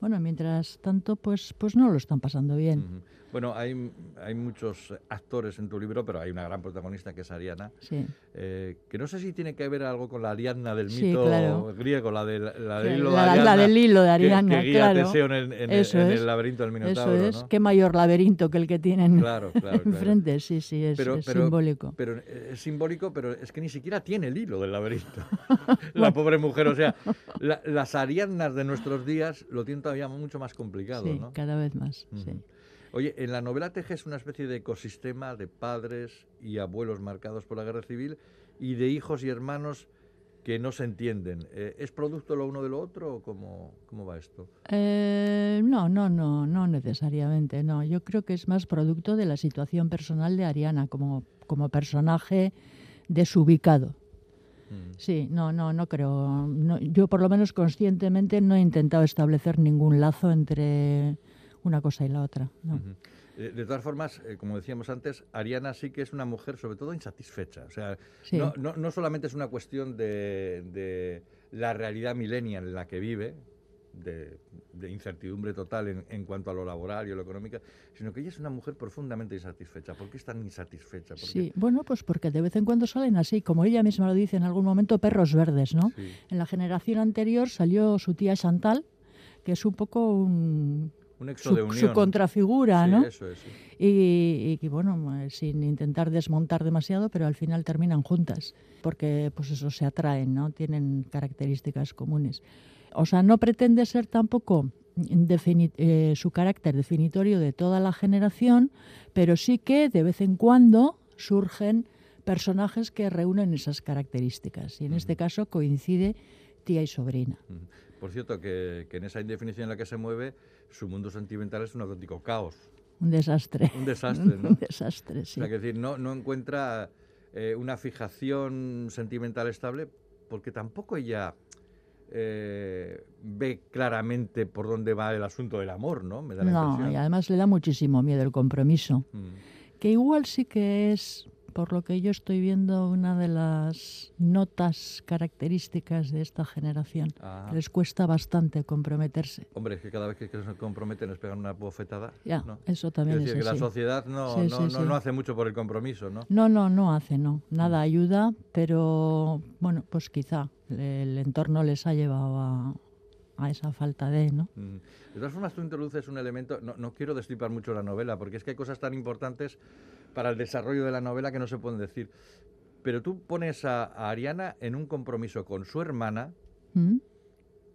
bueno, mientras tanto, pues, pues no lo están pasando bien. Bueno, hay, hay muchos actores en tu libro, pero hay una gran protagonista que es Ariana, Sí. eh, que no sé si tiene que ver algo con la Ariadna del Sí, mito claro. griego, la, del la del hilo de la, la Ariadna, del hilo de que- Ariana, que, guía a claro. Teseo en, el- en Eso en es. el laberinto del Eso Minotauro, es, ¿no? qué mayor laberinto que el que tienen Claro, claro, claro. enfrente, sí, sí, es, Pero- es pero- simbólico. Pero eh, es simbólico, pero es que ni siquiera tiene el hilo del laberinto. la pobre mujer, o sea, la- las Ariadnas de nuestros días lo tienen todavía mucho más complicado, sí, ¿no? cada vez más, sí. Oye, en la novela tejes una especie de ecosistema de padres y abuelos marcados por la guerra civil y de hijos y hermanos que no se entienden. Eh, ¿Es producto lo uno de lo otro o cómo, cómo va esto? Eh, no, no, no, no necesariamente, no. Yo creo que es más producto de la situación personal de Ariana como, como personaje desubicado. Mm. Sí, no, no, no creo. no- yo por lo menos conscientemente no he intentado establecer ningún lazo entre una cosa y la otra. no. Eh, De todas formas, eh, como decíamos antes, Ariana sí que es una mujer sobre todo insatisfecha. O sea, Sí. no, no- no solamente es una cuestión de, de la realidad millennial en la que vive, de, de incertidumbre total en, en, cuanto a lo laboral y a lo económico, sino que ella es una mujer profundamente insatisfecha. ¿Por qué es tan insatisfecha? ¿Por sí, bueno, pues porque de vez en cuando salen así, como ella misma lo dice en algún momento, perros verdes, ¿no? Sí. En la generación anterior salió su tía Chantal, que es un poco un, un exo su, de unión. su contrafigura, Sí, ¿no? eso es, sí. Y, y, bueno, eh, sin intentar desmontar demasiado, pero al final terminan juntas, porque pues eso se atraen, ¿no? Tienen características comunes. O sea, no pretende ser tampoco eh, su carácter definitorio de toda la generación, pero sí que de vez en cuando surgen personajes que reúnen esas características. Y en este caso coincide tía y sobrina. Por cierto, que, que en esa indefinición en la que se mueve, su mundo sentimental es un auténtico caos. Un desastre. Un desastre, ¿no? Un desastre, sí. O sea, que decir, no, no encuentra eh, una fijación sentimental estable porque tampoco ella eh, ve claramente por dónde va el asunto del amor, ¿no? Me da la no, impresión. y además le da muchísimo miedo el compromiso. Mm. Que igual sí que es, por lo que yo estoy viendo, una de las notas características de esta generación. Ah. Les cuesta bastante comprometerse. Hombre, es que cada vez que se comprometen les pegan una bofetada. Ya, ¿no? eso también Quiero decir es que así. la sociedad no, Sí, no, sí, no, sí. no hace mucho por el compromiso, ¿no? No, no, no hace, no. Nada ayuda, pero bueno, pues quizá el entorno les ha llevado a, a esa falta de, ¿no? Mm. De todas formas, tú introduces un elemento, no, no quiero destripar mucho la novela, porque es que hay cosas tan importantes para el desarrollo de la novela que no se pueden decir. Pero tú pones a, a Ariana en un compromiso con su hermana, ¿Mm?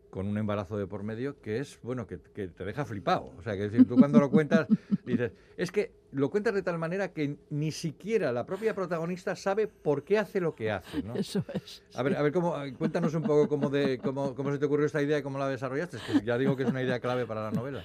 con un embarazo de por medio, que es, bueno, que, que te deja flipado. O sea, que decir, tú cuando lo cuentas, dices, es que lo cuentas de tal manera que ni siquiera la propia protagonista sabe por qué hace lo que hace, ¿no? Eso es. A ver, a ver cómo, cuéntanos un poco cómo, de, cómo, cómo se te ocurrió esta idea y cómo la desarrollaste. Es que ya digo que es una idea clave para la novela.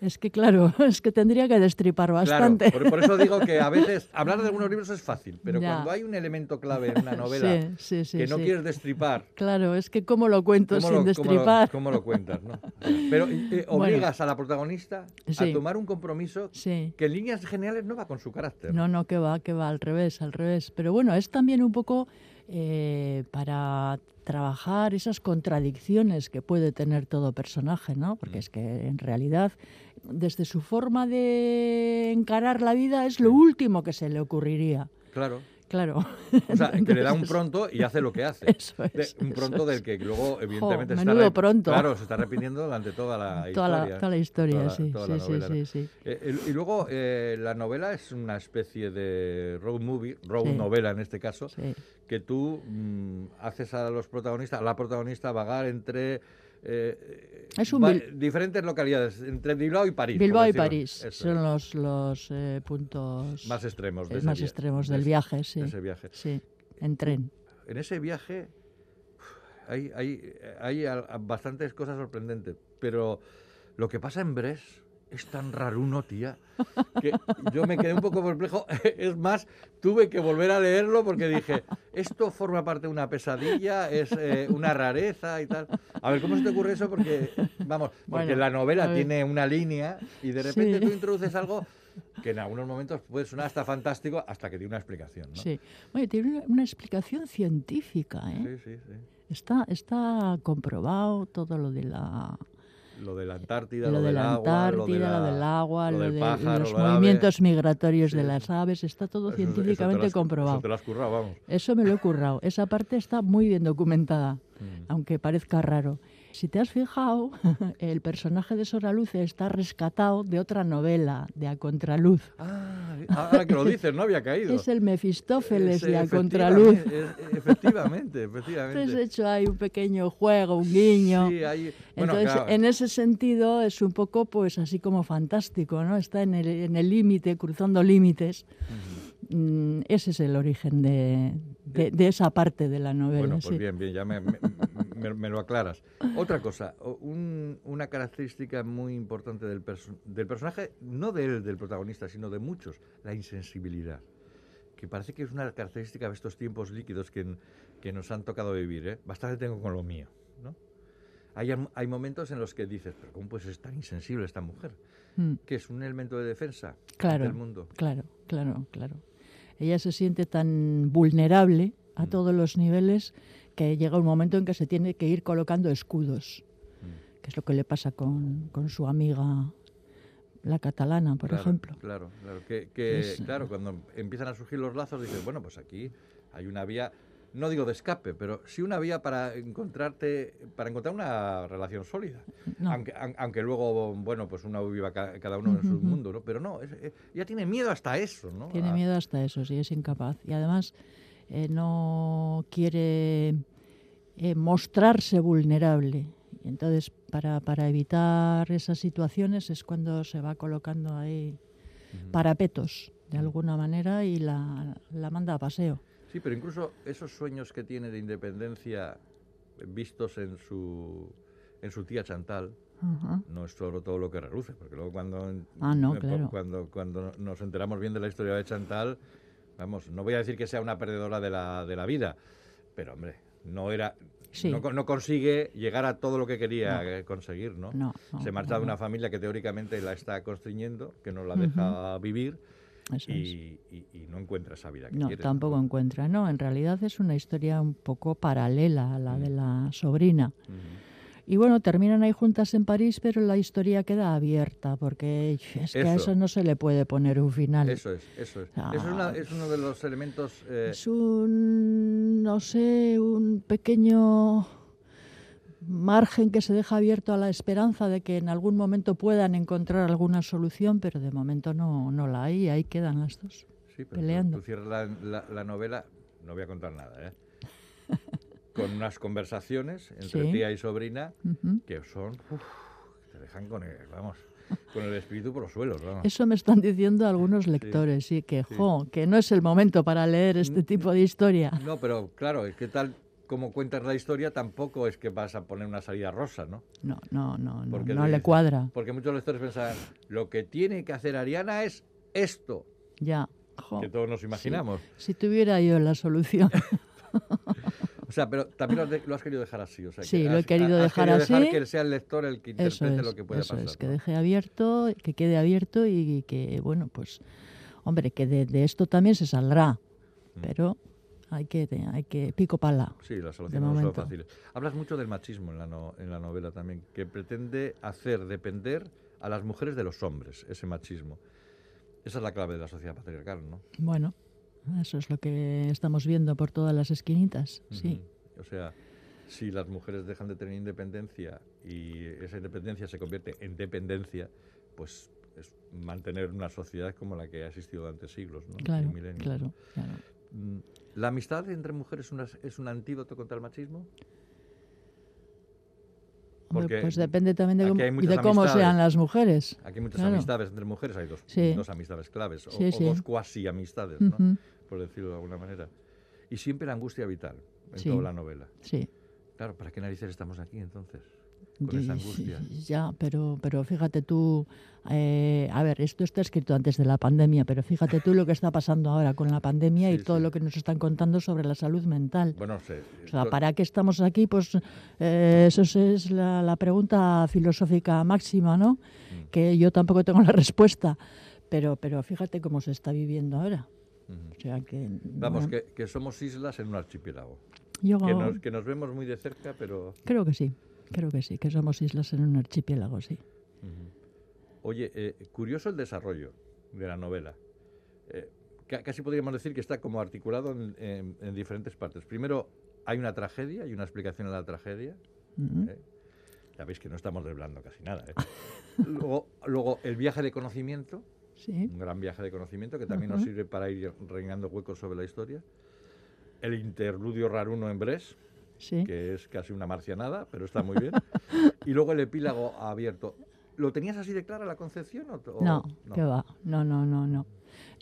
Es que claro, es que tendría que destripar bastante. Claro, por, por eso digo que a veces hablar de algunos libros es fácil, pero Ya. cuando hay un elemento clave en una novela Sí, sí, sí, que no quieres destripar, Claro, es que cómo lo cuento ¿cómo sin lo, cómo lo- destripar. cómo lo cuentas? ¿no? Pero eh, Bueno. obligas a la protagonista a tomar un compromiso que en líneas generales no va con su carácter. No, no, que va, que va, al revés, al revés. Pero bueno, es también un poco eh, para trabajar esas contradicciones que puede tener todo personaje, ¿no? Porque es que en realidad, desde su forma de encarar la vida, es lo último que se le ocurriría. Claro. Claro. O sea, que le da un pronto y hace lo que hace. Eso es, De- un eso pronto del que luego, evidentemente, está pronto. Claro, se está repitiendo durante toda la Toda la, historia. toda la historia, Toda sí, toda sí, la sí, novela, ¿no? sí, sí. Eh, y, y luego eh, la novela es una especie de road movie, road Sí. novela en este caso, que tú mm, haces a los protagonistas, a la protagonista vagar entre eh, Es un Bil- diferentes localidades, entre Bilbao y París. Bilbao y. París Eso son es. los, los eh, puntos más extremos de eh, más extremos de del ese- viaje, sí. de ese viaje. Sí, en tren. En ese viaje hay, hay, hay bastantes cosas sorprendentes, pero lo que pasa en Bres es tan raruno, tía, que yo me quedé un poco perplejo. Es más, tuve que volver a leerlo porque dije, esto forma parte de una pesadilla, es eh, una rareza y tal. A ver, ¿cómo se te ocurre eso? Porque, vamos, porque Bueno, la novela tiene una línea y de repente Sí. tú introduces algo que en algunos momentos puede sonar hasta fantástico hasta que tiene una explicación, ¿no? Sí. Oye, tiene una, una explicación científica, ¿eh? sí, sí. sí. Está, está comprobado todo lo de la Lo de la Antártida, lo lo, de del la agua, Antártida, lo, de la- del agua, lo del de pájaro, los lo del ave. movimientos migratorios Sí, de las aves, está todo Eso- eso científicamente has- comprobado. Eso te lo has currado, vamos. Eso me lo he currado. Esa parte está muy bien documentada, Mm. aunque parezca raro. Si te has fijado, el personaje de Soraluce está rescatado de otra novela, de A Contraluz. Ah, ahora que lo dices, no había caído. Es el Mefistófeles de A Contraluz. efectivamente, es- Efectivamente, efectivamente. Entonces he hecho ahí un pequeño juego, un guiño. Sí, hay- bueno, Entonces, claro, en ese sentido es un poco, pues, así como fantástico, ¿no? Está en el en el límite, cruzando límites. Mm, ese es el origen de, de- de esa parte de la novela. Bueno, pues sí. bien, bien, ya me, me- me- me lo aclaras. Otra cosa, un- una característica muy importante del, perso- del personaje, no de él, del protagonista, sino de muchos, la insensibilidad. Que parece que es una característica de estos tiempos líquidos que, que nos han tocado vivir. ¿eh? Bastante tengo con lo mío. ¿no? Hay, am- hay momentos en los que dices, pero ¿cómo puede ser tan insensible esta mujer? Mm, Que es un elemento de defensa Claro. del mundo. claro, claro, claro. Ella se siente tan vulnerable a Mm. todos los niveles que llega un momento en que se tiene que ir colocando escudos. que es lo que le pasa con, con su amiga la catalana, por Claro, ejemplo. Claro, claro. Que, que, Es, eh, claro, cuando empiezan a surgir los lazos, dices, bueno, pues aquí hay una vía, no digo de escape, pero sí una vía para encontrarte, para encontrar una relación sólida. No. Aunque, aun- aunque luego, bueno, pues uno viva ca- cada uno en su mundo, ¿no? Pero no, es- eh, ya tiene miedo hasta eso, ¿no? Tiene A- miedo hasta eso, sí, es incapaz. Y además eh, no quiere eh, mostrarse vulnerable. Y entonces, para, para evitar esas situaciones es cuando se va colocando ahí parapetos, de alguna manera, y la, la manda a paseo. Sí, pero incluso esos sueños que tiene de independencia vistos en su, en su tía Chantal, no es solo todo lo que reluce, porque luego cuando, Ah, no, eh, claro. cuando, cuando nos enteramos bien de la historia de Chantal, vamos, no voy a decir que sea una perdedora de la, de la vida, pero hombre, no era... Sí. No, no consigue llegar a todo lo que quería eh, conseguir, ¿no? Se marcha de una familia que teóricamente la está constriñendo, que no la deja vivir y, y- y no encuentra esa vida que No, quiere. tampoco encuentra. No, en realidad es una historia un poco paralela a la de la sobrina. Y bueno, terminan ahí juntas en París, pero la historia queda abierta, porque es que a Eso. no se le puede poner un final. Eso es, eso es. Ah. Eso es, una- es uno de los elementos... eh, Es un, no sé, un pequeño margen que se deja abierto a la esperanza de que en algún momento puedan encontrar alguna solución, pero de momento no, no la hay, y ahí quedan las dos. Sí, pero tú- peleando. Tú, cierras la, la- la novela, no voy a contar nada, ¿eh? Con unas conversaciones entre Sí. tía y sobrina que son. uf, te dejan con el, vamos, con el espíritu por los suelos, vamos. Eso me están diciendo algunos lectores, sí, que, sí. jo, que no es el momento para leer este tipo de historia. No, pero claro, es que tal como cuentas la historia, tampoco es que vas a poner una salida rosa, ¿no? No, no, no, no, Porque no te le cuadra. Porque muchos lectores pensaban, lo que tiene que hacer Ariana es esto, Ya. jo, que todos nos imaginamos. si tuviera yo la solución. O sea, pero también lo has, de- lo has querido dejar así. O sea, que Sí, lo he has- querido has dejar querido así. que sea el lector el que Eso interprete es, lo que puede eso pasar. es, que ¿no? deje abierto, que quede abierto y que, bueno, pues, hombre, que de, de esto también se saldrá, Mm. pero hay que, hay que pico pala. Sí, las soluciones no son fáciles. Hablas mucho del machismo en la, no- en la novela también, que pretende hacer depender a las mujeres de los hombres, ese machismo. Esa es la clave de la sociedad patriarcal, ¿no? Bueno, eso es lo que estamos viendo por todas las esquinitas, sí. O sea, si las mujeres dejan de tener independencia y esa independencia se convierte en dependencia, pues es mantener una sociedad como la que ha existido durante siglos, ¿no? Claro, claro. Mm, ¿La amistad entre mujeres es, una- es un antídoto contra el machismo? Porque pues depende también de cómo, hay y de cómo sean las mujeres. Aquí hay muchas Claro. amistades entre mujeres, hay dos, Sí. dos amistades claves, o, Sí, o dos cuasi amistades, ¿no? Ujú, por decirlo de alguna manera. Y siempre la angustia vital en toda la novela. Sí. Claro, ¿para qué narices estamos aquí entonces? Con esa Y- angustia. Ya, pero, pero fíjate tú, eh, a ver, esto está escrito antes de la pandemia, pero fíjate tú lo que está pasando ahora con la pandemia y Sí, todo sí. lo que nos están contando sobre la salud mental. Bueno, sé. O sea, ¿para qué estamos aquí? Pues eh, eso es- la, la pregunta filosófica máxima, ¿no? Mm. Que yo tampoco tengo la respuesta, pero, pero fíjate cómo se está viviendo ahora. O sea que... Vamos, bueno, que, que somos islas en un archipiélago. yo Que nos, que nos vemos muy de cerca, pero... creo que sí, creo que sí, que somos islas en un archipiélago, sí. Oye, eh, curioso el desarrollo de la novela. Eh, ca- casi podríamos decir que está como articulado en, en- en diferentes partes. Primero, hay una tragedia, hay una explicación a la tragedia. ¿eh? Ya veis que no estamos desvelando casi nada. ¿eh? luego, luego, el viaje de conocimiento, Sí, un gran viaje de conocimiento que también nos sirve para ir rellenando huecos sobre la historia. El interludio raruno en Bres, sí. que es casi una marcianada, pero está muy bien. y luego el epílogo abierto. ¿Lo tenías así de clara la concepción? O, o- No, que va. No, no, no, no.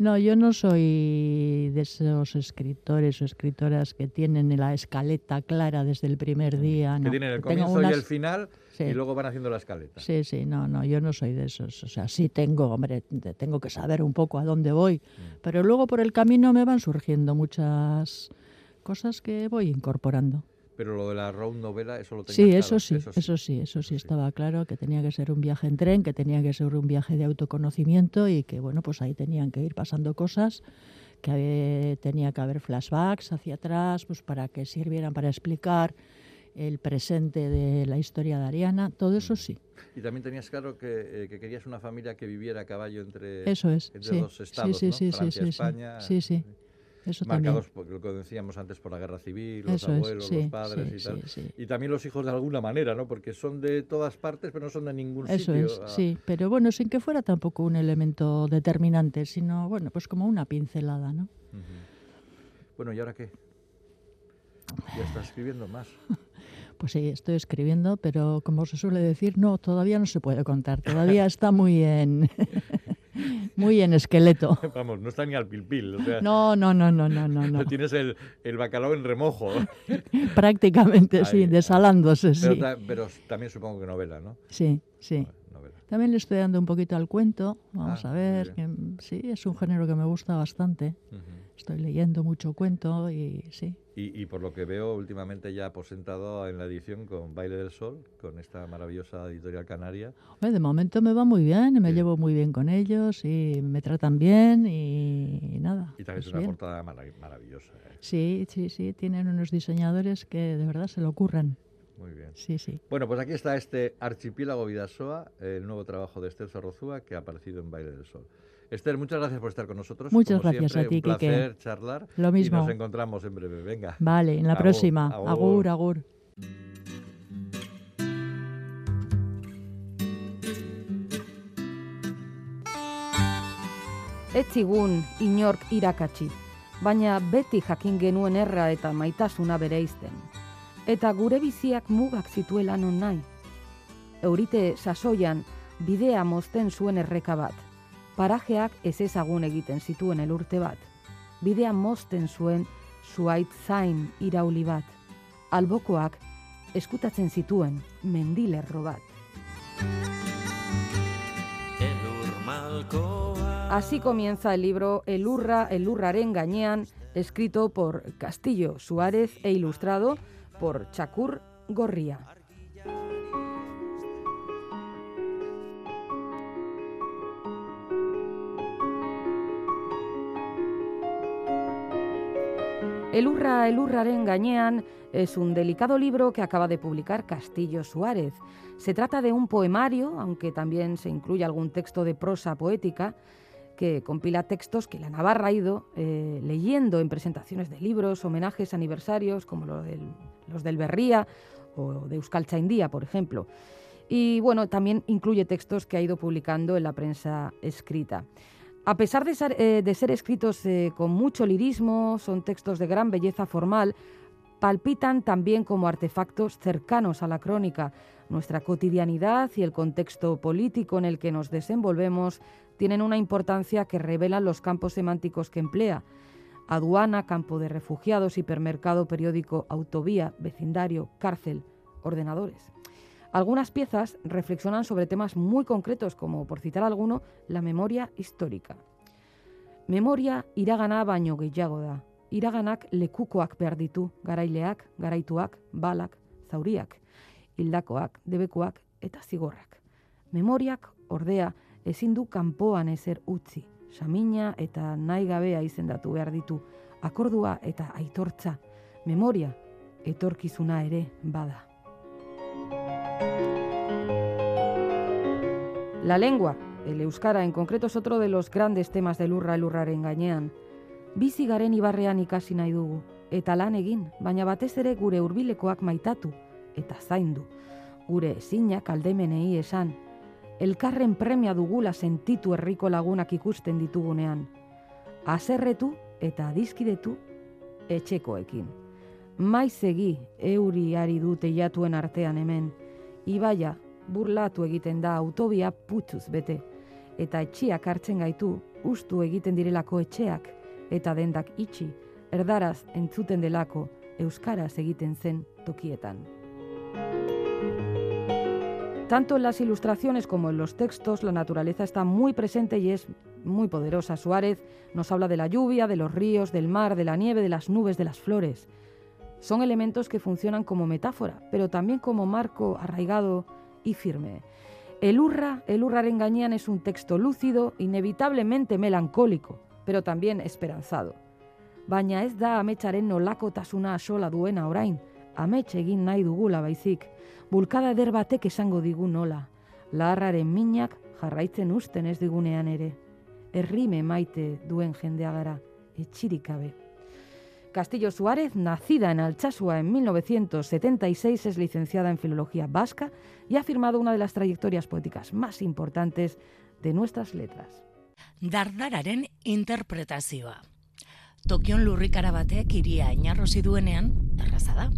No, yo no soy de esos escritores o escritoras que tienen la escaleta clara desde el primer día. Que no. tienen el Que comienzo y el final Sí. y luego van haciendo la escaleta. Sí, sí, no, no, yo no soy de esos. O sea, sí tengo, hombre, te- tengo que saber un poco a dónde voy, Mm. pero luego por el camino me van surgiendo muchas cosas que voy incorporando. Pero lo de la road novela, eso lo tenías Sí, claro, eso sí, eso sí, eso sí, estaba claro, que tenía que ser un viaje en tren, que tenía que ser un viaje de autoconocimiento y que, bueno, pues ahí tenían que ir pasando cosas, que eh, tenía que haber flashbacks hacia atrás, pues para que sirvieran para explicar el presente de la historia de Ariana, todo eso sí. Y también tenías claro que, eh, que querías una familia que viviera a caballo entre, Eso es, entre sí. dos estados, sí, sí, ¿no? sí, Francia, sí, sí, España. sí, sí, eso también. Marcados por lo que decíamos antes por la guerra civil, los Eso es, abuelos, sí, los padres sí, y tal. sí. Y también los hijos de alguna manera, ¿no? Porque son de todas partes, pero no son de ningún Eso sitio. es, Ah, sí, pero bueno, sin que fuera tampoco un elemento determinante, sino, bueno, pues como una pincelada, ¿no? Bueno, ¿y ahora qué? Ya estás escribiendo más. Pues sí, estoy escribiendo, pero como se suele decir, no, todavía no se puede contar, todavía está muy en, muy en esqueleto. Vamos, no está ni al pilpil. O sea, No, no, no, no, no, no, no. tienes el, el bacalao en remojo. Prácticamente, sí, Ahí, ahí. desalándose, Pero, sí. ta- pero también supongo que novela, ¿no? Sí, sí. Novela. También le estoy dando un poquito al cuento, vamos Ah, a ver, que sí, es un género que me gusta bastante. Estoy leyendo mucho cuento y sí. Y, y por lo que veo, últimamente ya aposentado en la edición con Baile del Sol, con esta maravillosa editorial canaria. Hombre, de momento me va muy bien, me Sí. llevo muy bien con ellos y me tratan bien y, nada. Y también pues es una bien. portada mara- maravillosa. ¿eh? Sí, sí, sí, tienen unos diseñadores que de verdad se lo ocurran. Muy bien. Sí, sí. Bueno, pues aquí está este Archipiélago Vidasoa, el nuevo trabajo de Esther Zorrozúa que ha aparecido en Baile del Sol. Esther, muchas gracias por estar con nosotros. Muchas Como gracias a siempre, ti, un Quique. placer charlar. Lo Y mismo. nos encontramos en breve. Venga. Vale, en la Agur, próxima. agur. Agur, agur. Etzigun inork irakatsi, baina beti jakin genuen erra eta maitasuna bereizten. Eta gure biziak mugak zituela non nahi. Eurite sasoian bidea mozten zuen erreka bat. Parajeak ez ezagun egiten zituen elurte bat. Bidea mozten zuen zuait zain irauli bat. Albokoak eskutatzen zituen mendilerro bat. Así comienza el libro El Urra, el Urraren Gañean, escrito por Castillo Suárez e ilustrado por Chacur Gorría. El Urra, el Urraren Gañean es un delicado libro que acaba de publicar Castillo Suárez. Se trata de un poemario, aunque también se incluye algún texto de prosa poética, que compila textos que la Navarra ha ido eh, leyendo en presentaciones de libros, homenajes, aniversarios, como lo del- los del Berría o de Euskal Chaindía, por ejemplo. Y bueno, también incluye textos que ha ido publicando en la prensa escrita. A pesar de ser, eh, escritos eh, con mucho lirismo, son textos de gran belleza formal, palpitan también como artefactos cercanos a la crónica. Nuestra cotidianidad y el contexto político en el que nos desenvolvemos tienen una importancia que revelan los campos semánticos que emplea. Aduana, campo de refugiados, hipermercado, periódico, autovía, vecindario, cárcel, ordenadores. Algunas piezas reflexionan sobre temas muy concretos, como, por citar alguno, la memoria histórica. Memoria iragana baino gehiago da. Iraganak lekukoak behar ditu, garaileak, garaituak, balak, zauriak, hildakoak, debekuak eta zigorrak. Memoriak, ordea, ezin du kanpoan ezer utzi. Samina eta nahi gabea izendatu behar ditu. Akordua eta aitortza. Memoria, etorkizuna ere bada. La lengua, el euskara en concreto, es otro de los grandes temas del urra elurraren gainean. Bizi garen ibarrean ikasi nahi dugu, eta lan egin, baina batez ere gure hurbilekoak maitatu eta zaindu. Gure ezinak aldemenei esan, elkarren premia dugula sentitu herriko lagunak ikusten ditugunean. Aserretu eta adizkidetu etxekoekin. Maiz egi euri ari dute jatuen artean hemen, ibaia burlatu egiten da autobia putzuz bete, eta etxiak hartzen gaitu ustu egiten direlako etxeak, eta dendak itxi, erdaraz entzuten delako, euskaraz egiten zen tokietan. Tanto en las ilustraciones como en los textos, la naturaleza está muy presente y es muy poderosa. Suárez nos habla de la lluvia, de los ríos, del mar, de la nieve, de las nubes, de las flores. Son elementos que funcionan como metáfora, pero también como marco arraigado firme. El Urra, el Urraren Gañán es un texto lúcido, inevitablemente melancólico, pero también esperanzado. Baina ez da ametsaren nolakotasuna sola duena orain, amets egin nahi dugula baizik, bulkada eder batek esango digu nola, laharraren minak jarraitzen usten ez digunean ere, errime maite duen jendea gara, etxirik gabe. Castillo Suárez, nacida en Alchasua en 1976, es licenciada en Filología Vasca y ha firmado una de las trayectorias poéticas más importantes de nuestras letras. Dardararen interpretazioa. Tokion lurrikara batek iria inarrosi duenean, erraza da.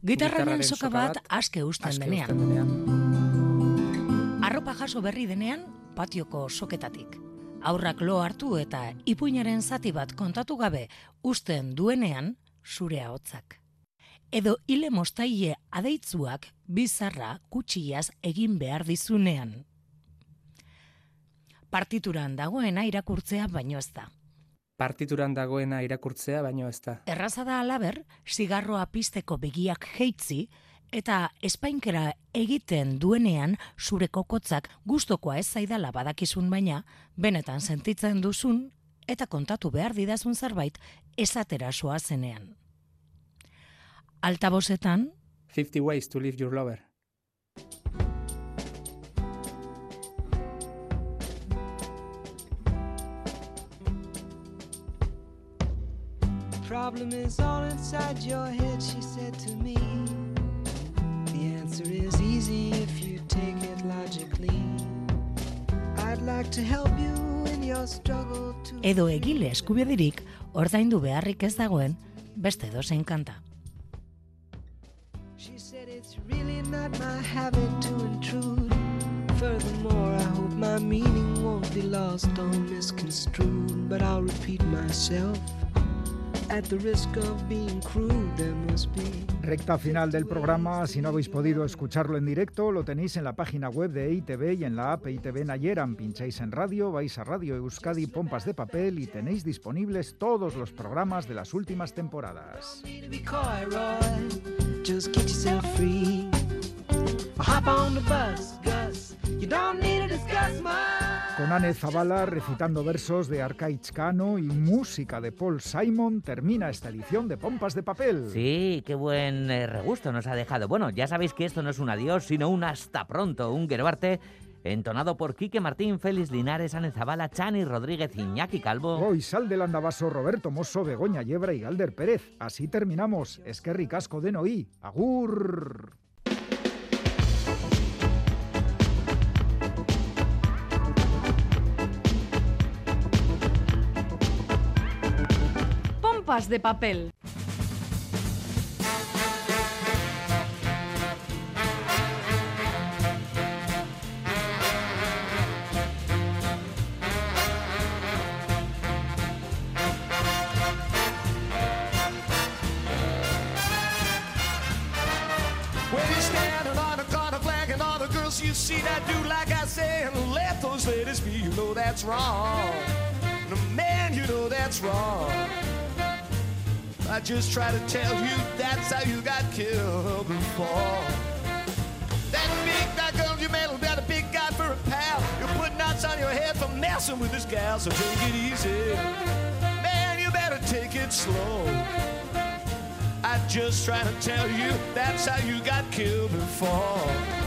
Gitarraren soka bat aske usten denean. Arropa jaso berri denean, patioko soketatik. Aurrak lo hartu eta ipuinaren zati bat kontatu gabe usten duenean, zure hotzak. Edo hile mostaile adeitzuak bizarra kutsiaz egin behar dizunean. Partituran dagoena irakurtzea baino ez da partituran dagoena irakurtzea baino ez da. Erraza da alaber, zigarroa pisteko begiak jeitzi, eta espainkera egiten duenean zure kokotzak gustokoa ez zaidala badakizun baina, benetan sentitzen duzun, eta kontatu behar didazun zerbait esatera soa zenean. Altabosetan... 50 ways to leave your lover. problem is all inside your head, she said to me. Is easy if you take it logically. I'd like to help you in your struggle to... Edo egile eskubiedirik, ordaindu beharrik ez dagoen, beste dozein kanta. She said it's really not my habit to intrude. Furthermore, I hope my meaning won't be lost or misconstrued, but I'll repeat myself. Recta final del programa, si no habéis podido escucharlo en directo, lo tenéis en la página web de ITV y en la app ITV Nayeran. Pincháis en radio, vais a Radio Euskadi Pompas de Papel y tenéis disponibles todos los programas de las últimas temporadas. Con Anne Zavala recitando versos de Arcaich Cano y música de Paul Simon, termina esta edición de Pompas de Papel. Sí, qué buen eh, regusto nos ha dejado. Bueno, ya sabéis que esto no es un adiós, sino un hasta pronto, un Gerbarte entonado por Quique Martín, Félix Linares, Anne Zavala, Chani Rodríguez, Iñaki Calvo. Hoy sal del andabaso Roberto Mosso, Begoña Yebra y Galder Pérez. Así terminamos. Es que ricasco de Noí. Agur. De papel. The the you see that dude like I say and let those ladies be. You know that's wrong. No, man you know that's wrong I just try to tell you that's how you got killed before. That big that girl you met got a big guy for a pal. You're putting knots on your head for messing with this gal, so take it easy. Man, you better take it slow. I just try to tell you that's how you got killed before.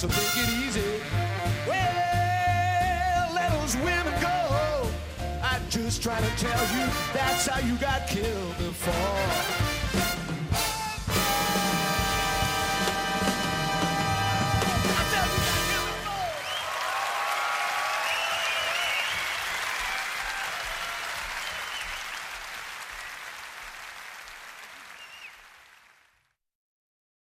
So take it easy. Well, let those women go. I'm just trying to tell you that's how you got killed before.